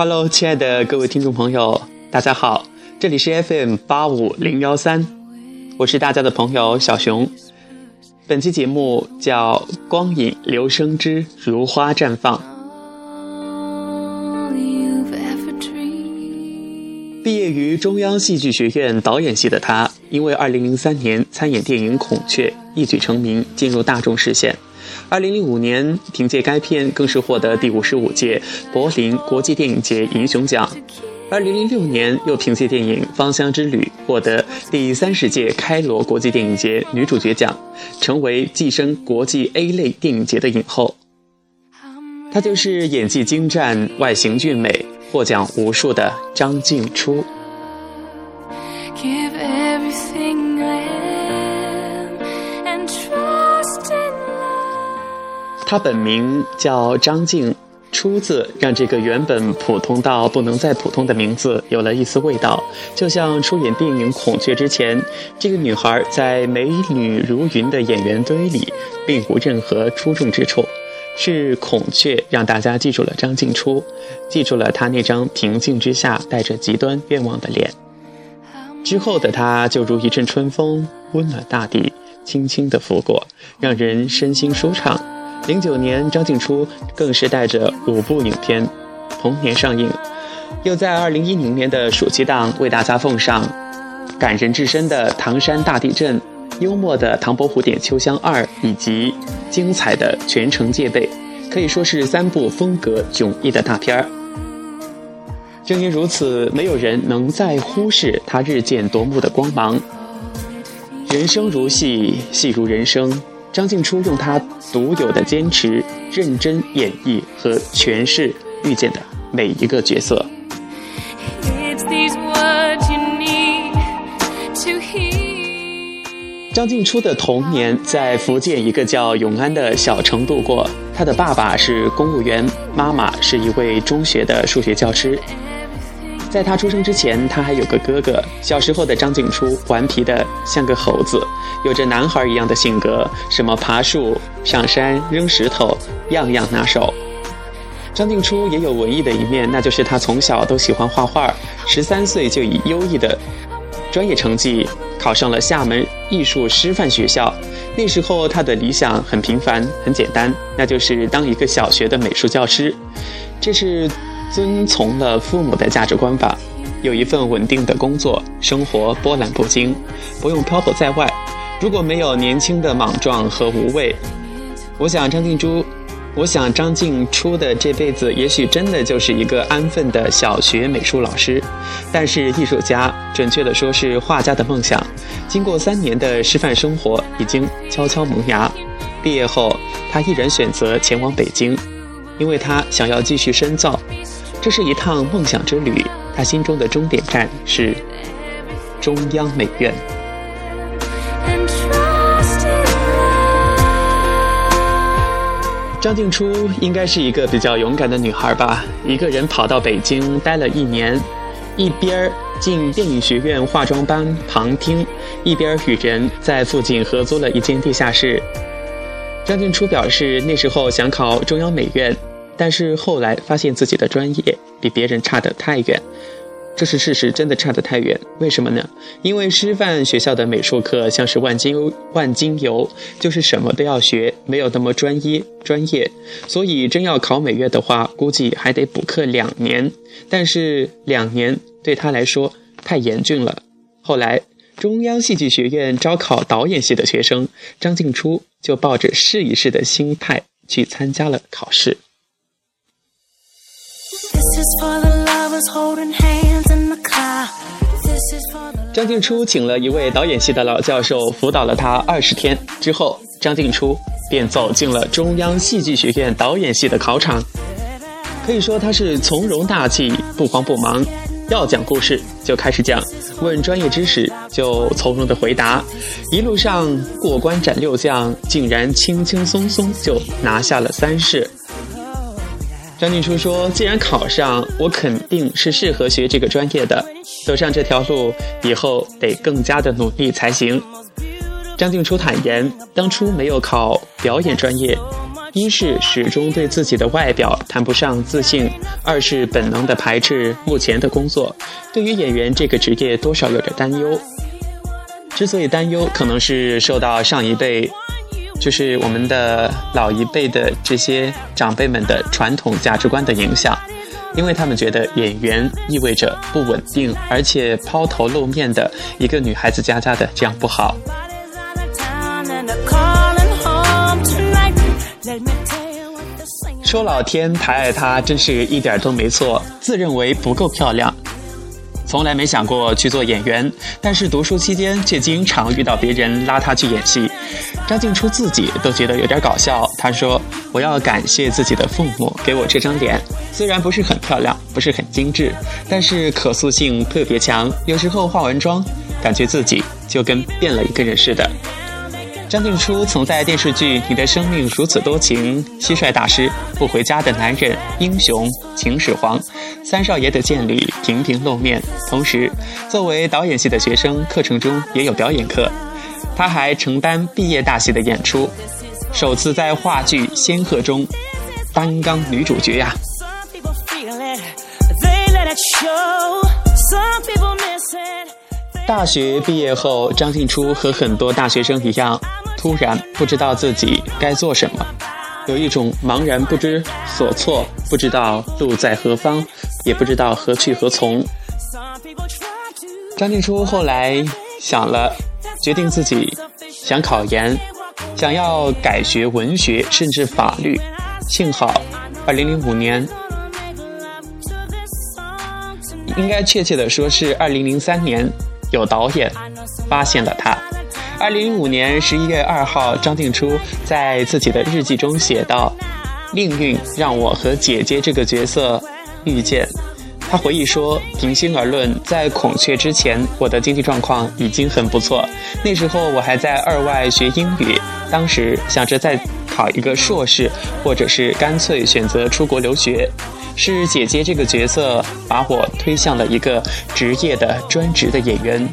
Hello，亲爱的各位听众朋友，大家好，这里是 FM 八五零幺三，我是大家的朋友小熊。本期节目叫《光影留声之如花绽放》。毕业于中央戏剧学院导演系的他，因为2003年参演电影《孔雀》一举成名，进入大众视线。2005年，凭借该片更是获得第五十五届柏林国际电影节银熊奖。2006年，又凭借电影《芳香之旅》获得第三十届开罗国际电影节女主角奖，成为跻身国际 A 类电影节的影后。她就是演技精湛、外形俊美。获奖无数的张静初，她本名叫张静初，字让这个原本普通到不能再普通的名字有了一丝味道。就像出演电影《孔雀》之前，这个女孩在美女如云的演员堆里，并无任何出众之处。是孔雀让大家记住了张静初，记住了她那张平静之下带着极端愿望的脸。之后的她就如一阵春风，温暖大地，轻轻的拂过，让人身心舒畅。零九年，张静初更是带着五部影片同年上映，又在二零一零年的暑期档为大家奉上感人至深的《唐山大地震》。幽默的《唐伯虎点秋香二》以及精彩的《全城戒备》，可以说是三部风格迥异的大片儿。正因如此，没有人能再忽视他日渐夺目的光芒。人生如戏，戏如人生。张静初用他独有的坚持、认真演绎和诠释遇见的每一个角色。张静初的童年在福建一个叫永安的小城度过。他的爸爸是公务员，妈妈是一位中学的数学教师。在他出生之前，他还有个哥哥。小时候的张静初顽皮的像个猴子，有着男孩一样的性格，什么爬树、上山、扔石头，样样拿手。张静初也有文艺的一面，那就是他从小都喜欢画画，十三岁就以优异的专业成绩。考上了厦门艺术师范学校，那时候他的理想很平凡、很简单，那就是当一个小学的美术教师。这是遵从了父母的价值观吧，有一份稳定的工作，生活波澜不惊，不用漂泊在外。如果没有年轻的莽撞和无畏，我想张静初。我想张静初的这辈子也许真的就是一个安分的小学美术老师，但是艺术家，准确的说是画家的梦想，经过三年的师范生活，已经悄悄萌芽。毕业后，他毅然选择前往北京，因为他想要继续深造。这是一趟梦想之旅，他心中的终点站是中央美院。张静初应该是一个比较勇敢的女孩吧，一个人跑到北京待了一年，一边进电影学院化妆班旁听，一边与人在附近合租了一间地下室。张静初表示，那时候想考中央美院，但是后来发现自己的专业比别人差得太远。这是事实，真的差得太远。为什么呢？因为师范学校的美术课像是万金万金油，就是什么都要学，没有那么专一专业。所以真要考美院的话，估计还得补课两年。但是两年对他来说太严峻了。后来中央戏剧学院招考导演系的学生，张静初就抱着试一试的心态去参加了考试。张静初请了一位导演系的老教授辅导了他二十天。之后，张静初便走进了中央戏剧学院导演系的考场。可以说他是从容大气、不慌不忙，要讲故事就开始讲，问专业知识就从容的回答，一路上过关斩六将，竟然轻轻松松就拿下了三试。张静初说：“既然考上，我肯定是适合学这个专业的。走上这条路，以后得更加的努力才行。”张静初坦言，当初没有考表演专业，一是始终对自己的外表谈不上自信，二是本能的排斥目前的工作，对于演员这个职业多少有点担忧。之所以担忧，可能是受到上一辈，就是我们的老一辈的这些长辈们的传统价值观的影响，因为他们觉得演员意味着不稳定，而且抛头露面的一个女孩子家家的，这样不好。说老天抬爱她，真是一点都没错。自认为不够漂亮，从来没想过去做演员，但是读书期间却经常遇到别人拉他去演戏。张静初自己都觉得有点搞笑。她说：“我要感谢自己的父母给我这张脸，虽然不是很漂亮，不是很精致，但是可塑性特别强。有时候化完妆，感觉自己就跟变了一个人似的。”张静初曾在电视剧《你的生命如此多情》《蟋蟀大师》《不回家的男人》《英雄》《秦始皇》《三少爷的剑》里频频露面。同时，作为导演系的学生，课程中也有表演课。他还承担毕业大戏的演出，首次在话剧《仙鹤》中担纲女主角呀。大学毕业后，张静初和很多大学生一样，突然不知道自己该做什么，有一种茫然不知所措，不知道路在何方，也不知道何去何从。张静初后来想了，决定自己想考研，想要改学文学，甚至法律。幸好，2005年，应该确切的说是2003年。有导演发现了他。二零零五年十一月二号，张静初在自己的日记中写道：“命运让我和姐姐这个角色遇见。”他回忆说：“平心而论，在孔雀之前，我的经济状况已经很不错。那时候我还在二外学英语，当时想着再考一个硕士，或者是干脆选择出国留学。”是姐姐这个角色把我推向了一个职业的专职的演员，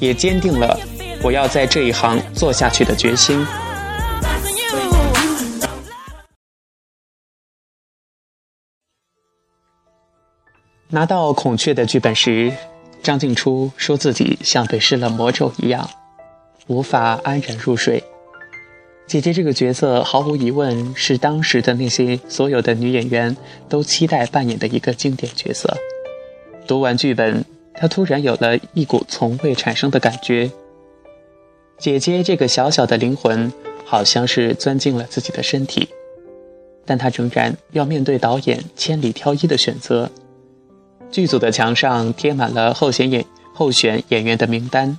也坚定了我要在这一行做下去的决心。拿到孔雀的剧本时，张静初说自己像被施了魔咒一样，无法安然入睡。姐姐这个角色毫无疑问是当时的那些所有的女演员都期待扮演的一个经典角色。读完剧本，她突然有了一股从未产生的感觉。姐姐这个小小的灵魂，好像是钻进了自己的身体，但她仍然要面对导演千里挑一的选择。剧组的墙上贴满了候选演候选演员的名单。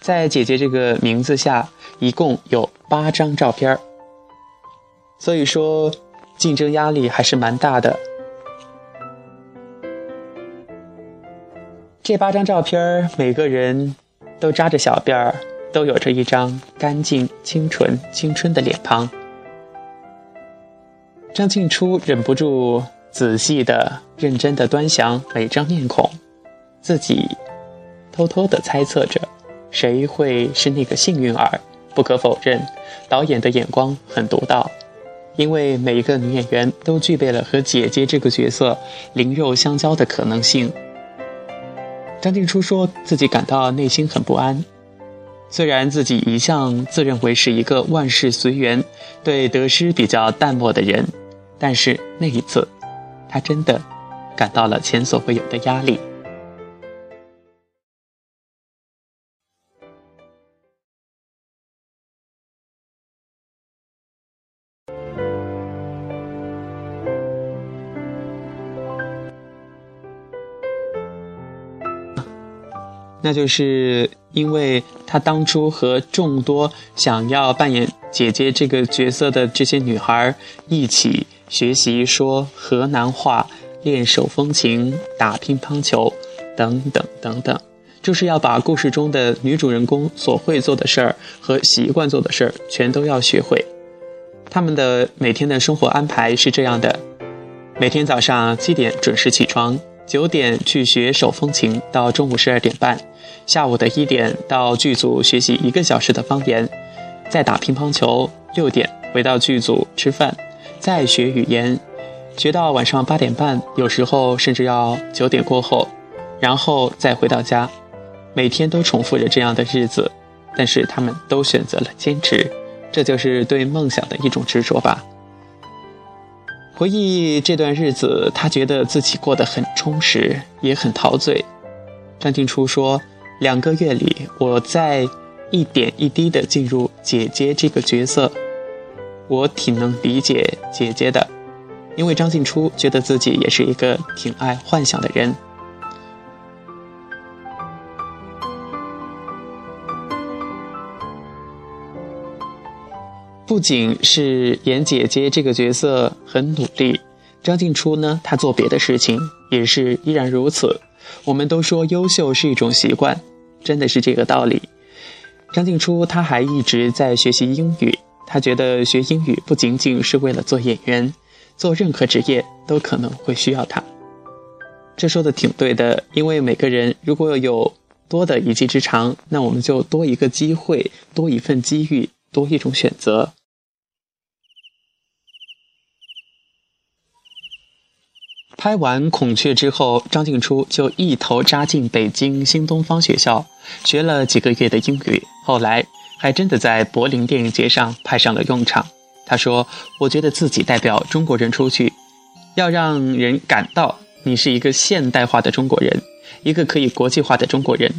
在姐姐这个名字下，一共有八张照片所以说竞争压力还是蛮大的。这八张照片每个人都扎着小辫儿，都有着一张干净、清纯、青春的脸庞。张静初忍不住仔细的、认真的端详每张面孔，自己偷偷的猜测着。谁会是那个幸运儿？不可否认，导演的眼光很独到，因为每一个女演员都具备了和姐姐这个角色灵肉相交的可能性。张静初说自己感到内心很不安，虽然自己一向自认为是一个万事随缘、对得失比较淡漠的人，但是那一次，她真的感到了前所未有的压力。那就是因为他当初和众多想要扮演姐姐这个角色的这些女孩一起学习说河南话、练手风琴、打乒乓球，等等等等，就是要把故事中的女主人公所会做的事儿和习惯做的事儿全都要学会。他们的每天的生活安排是这样的：每天早上七点准时起床。九点去学手风琴，到中午十二点半，下午的一点到剧组学习一个小时的方言，再打乒乓球。六点回到剧组吃饭，再学语言，学到晚上八点半，有时候甚至要九点过后，然后再回到家，每天都重复着这样的日子。但是他们都选择了坚持，这就是对梦想的一种执着吧。回忆这段日子，他觉得自己过得很充实，也很陶醉。张静初说：“两个月里，我在一点一滴地进入姐姐这个角色，我挺能理解姐姐的，因为张静初觉得自己也是一个挺爱幻想的人。”不仅是演姐姐这个角色很努力，张静初呢，她做别的事情也是依然如此。我们都说优秀是一种习惯，真的是这个道理。张静初她还一直在学习英语，她觉得学英语不仅仅是为了做演员，做任何职业都可能会需要它。这说的挺对的，因为每个人如果有多的一技之长，那我们就多一个机会，多一份机遇，多一种选择。拍完《孔雀》之后，张静初就一头扎进北京新东方学校，学了几个月的英语。后来还真的在柏林电影节上派上了用场。他说：“我觉得自己代表中国人出去，要让人感到你是一个现代化的中国人，一个可以国际化的中国人。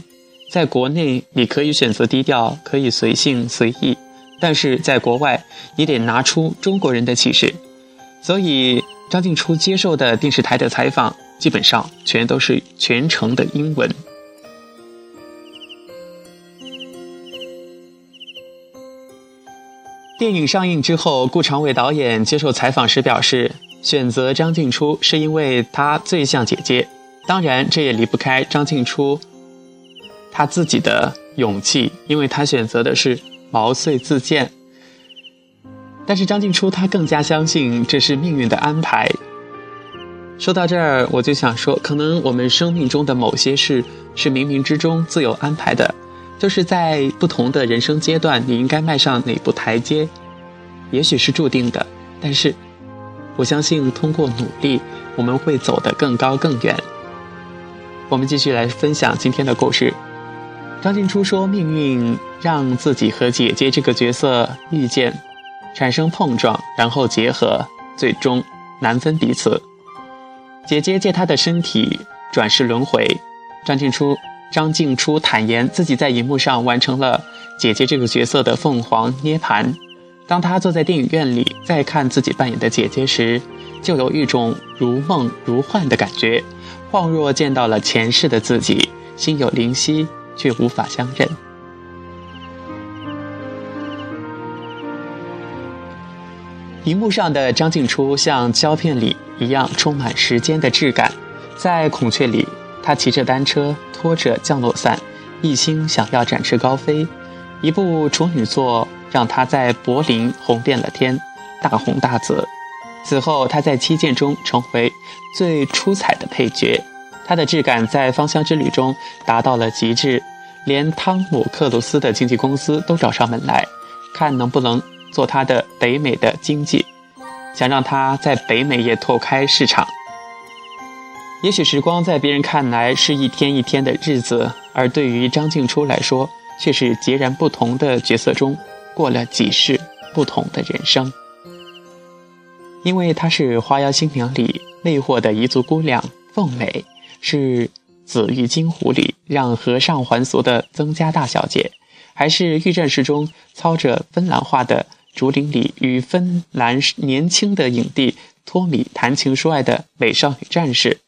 在国内，你可以选择低调，可以随性随意；但是在国外，你得拿出中国人的气势。所以。”张静初接受的电视台的采访，基本上全都是全程的英文。电影上映之后，顾长卫导演接受采访时表示，选择张静初是因为她最像姐姐。当然，这也离不开张静初她自己的勇气，因为她选择的是毛遂自荐。但是张静初她更加相信这是命运的安排。说到这儿，我就想说，可能我们生命中的某些事是冥冥之中自有安排的，就是在不同的人生阶段，你应该迈上哪步台阶，也许是注定的。但是，我相信通过努力，我们会走得更高更远。我们继续来分享今天的故事。张静初说：“命运让自己和姐姐这个角色遇见。”产生碰撞，然后结合，最终难分彼此。姐姐借她的身体转世轮回。张静初，张静初坦言自己在荧幕上完成了姐姐这个角色的凤凰涅槃。当他坐在电影院里再看自己扮演的姐姐时，就有一种如梦如幻的感觉，恍若见到了前世的自己，心有灵犀，却无法相认。荧幕上的张静初像胶片里一样充满时间的质感，在《孔雀》里，她骑着单车，拖着降落伞，一心想要展翅高飞。一部处女作让她在柏林红遍了天，大红大紫。此后，她在《七剑》中成为最出彩的配角，她的质感在《芳香之旅》中达到了极致，连汤姆克鲁斯的经纪公司都找上门来，看能不能。做他的北美的经济，想让他在北美也拓开市场。也许时光在别人看来是一天一天的日子，而对于张静初来说，却是截然不同的角色中过了几世不同的人生。因为她是《花妖新娘》里魅惑的彝族姑娘凤美，是《紫玉金壶》里让和尚还俗的曾家大小姐，还是《御战士》中操着芬兰话的。竹林里与芬兰年轻的影帝托米谈情说爱的美少女战士，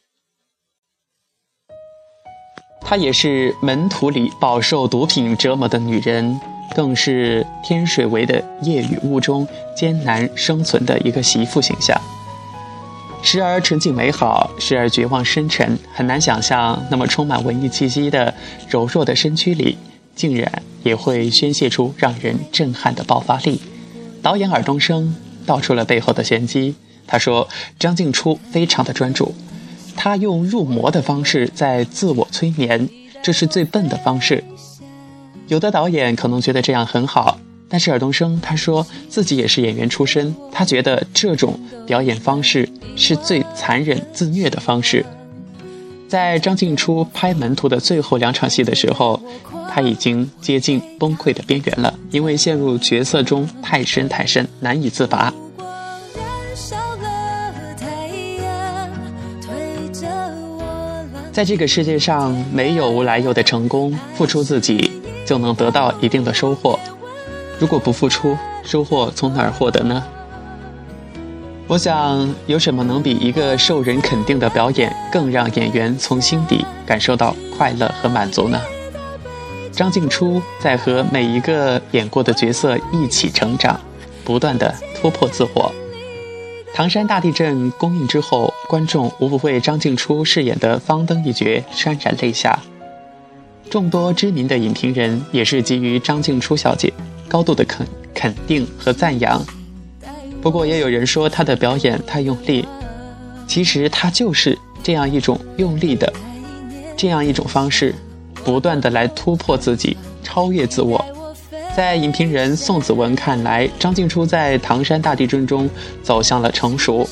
她也是门徒里饱受毒品折磨的女人，更是天水围的夜雨雾中艰难生存的一个媳妇形象。时而纯净美好，时而绝望深沉，很难想象那么充满文艺气息的柔弱的身躯里，竟然也会宣泄出让人震撼的爆发力。导演尔冬升道出了背后的玄机。他说：“张静初非常的专注，他用入魔的方式在自我催眠，这是最笨的方式。有的导演可能觉得这样很好，但是尔冬升他说自己也是演员出身，他觉得这种表演方式是最残忍自虐的方式。在张静初拍《门徒》的最后两场戏的时候，他已经接近崩溃的边缘了，因为陷入角色中太深太深，难以自拔。在这个世界上，没有无来由的成功，付出自己就能得到一定的收获。如果不付出，收获从哪儿获得呢？我想，有什么能比一个受人肯定的表演更让演员从心底感受到快乐和满足呢？张静初在和每一个演过的角色一起成长，不断的突破自我。唐山大地震公映之后，观众无不为张静初饰演的方登一角潸然泪下。众多知名的影评人也是给予张静初小姐。高度的肯肯定和赞扬，不过也有人说他的表演太用力，其实他就是这样一种用力的，这样一种方式，不断的来突破自己，超越自我。在影评人宋子文看来，张静初在唐山大地震中走向了成熟。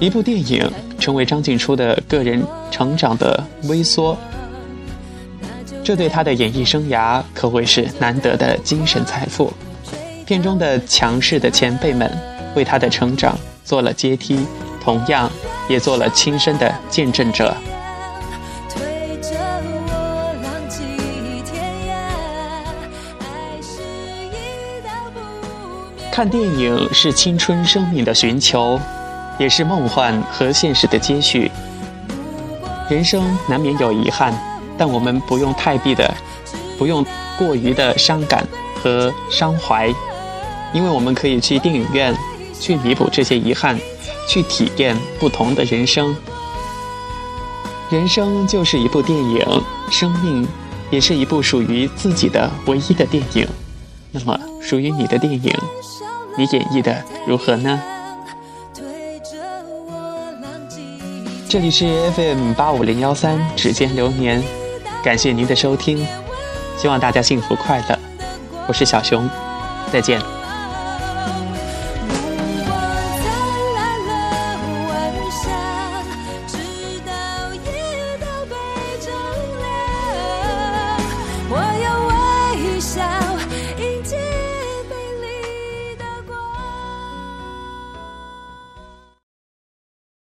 一部电影成为张静初的个人成长的微缩。这对他的演艺生涯可谓是难得的精神财富。片中的强势的前辈们为他的成长做了阶梯，同样也做了亲身的见证者。看电影是青春生命的寻求，也是梦幻和现实的接续。人生难免有遗憾。但我们不用太必的，不用过于的伤感和伤怀，因为我们可以去电影院，去弥补这些遗憾，去体验不同的人生。人生就是一部电影，生命也是一部属于自己的唯一的电影。那么，属于你的电影，你演绎的如何呢？这里是 FM 八五零幺三指尖流年。感谢您的收听，希望大家幸福快乐。我是小熊，再见。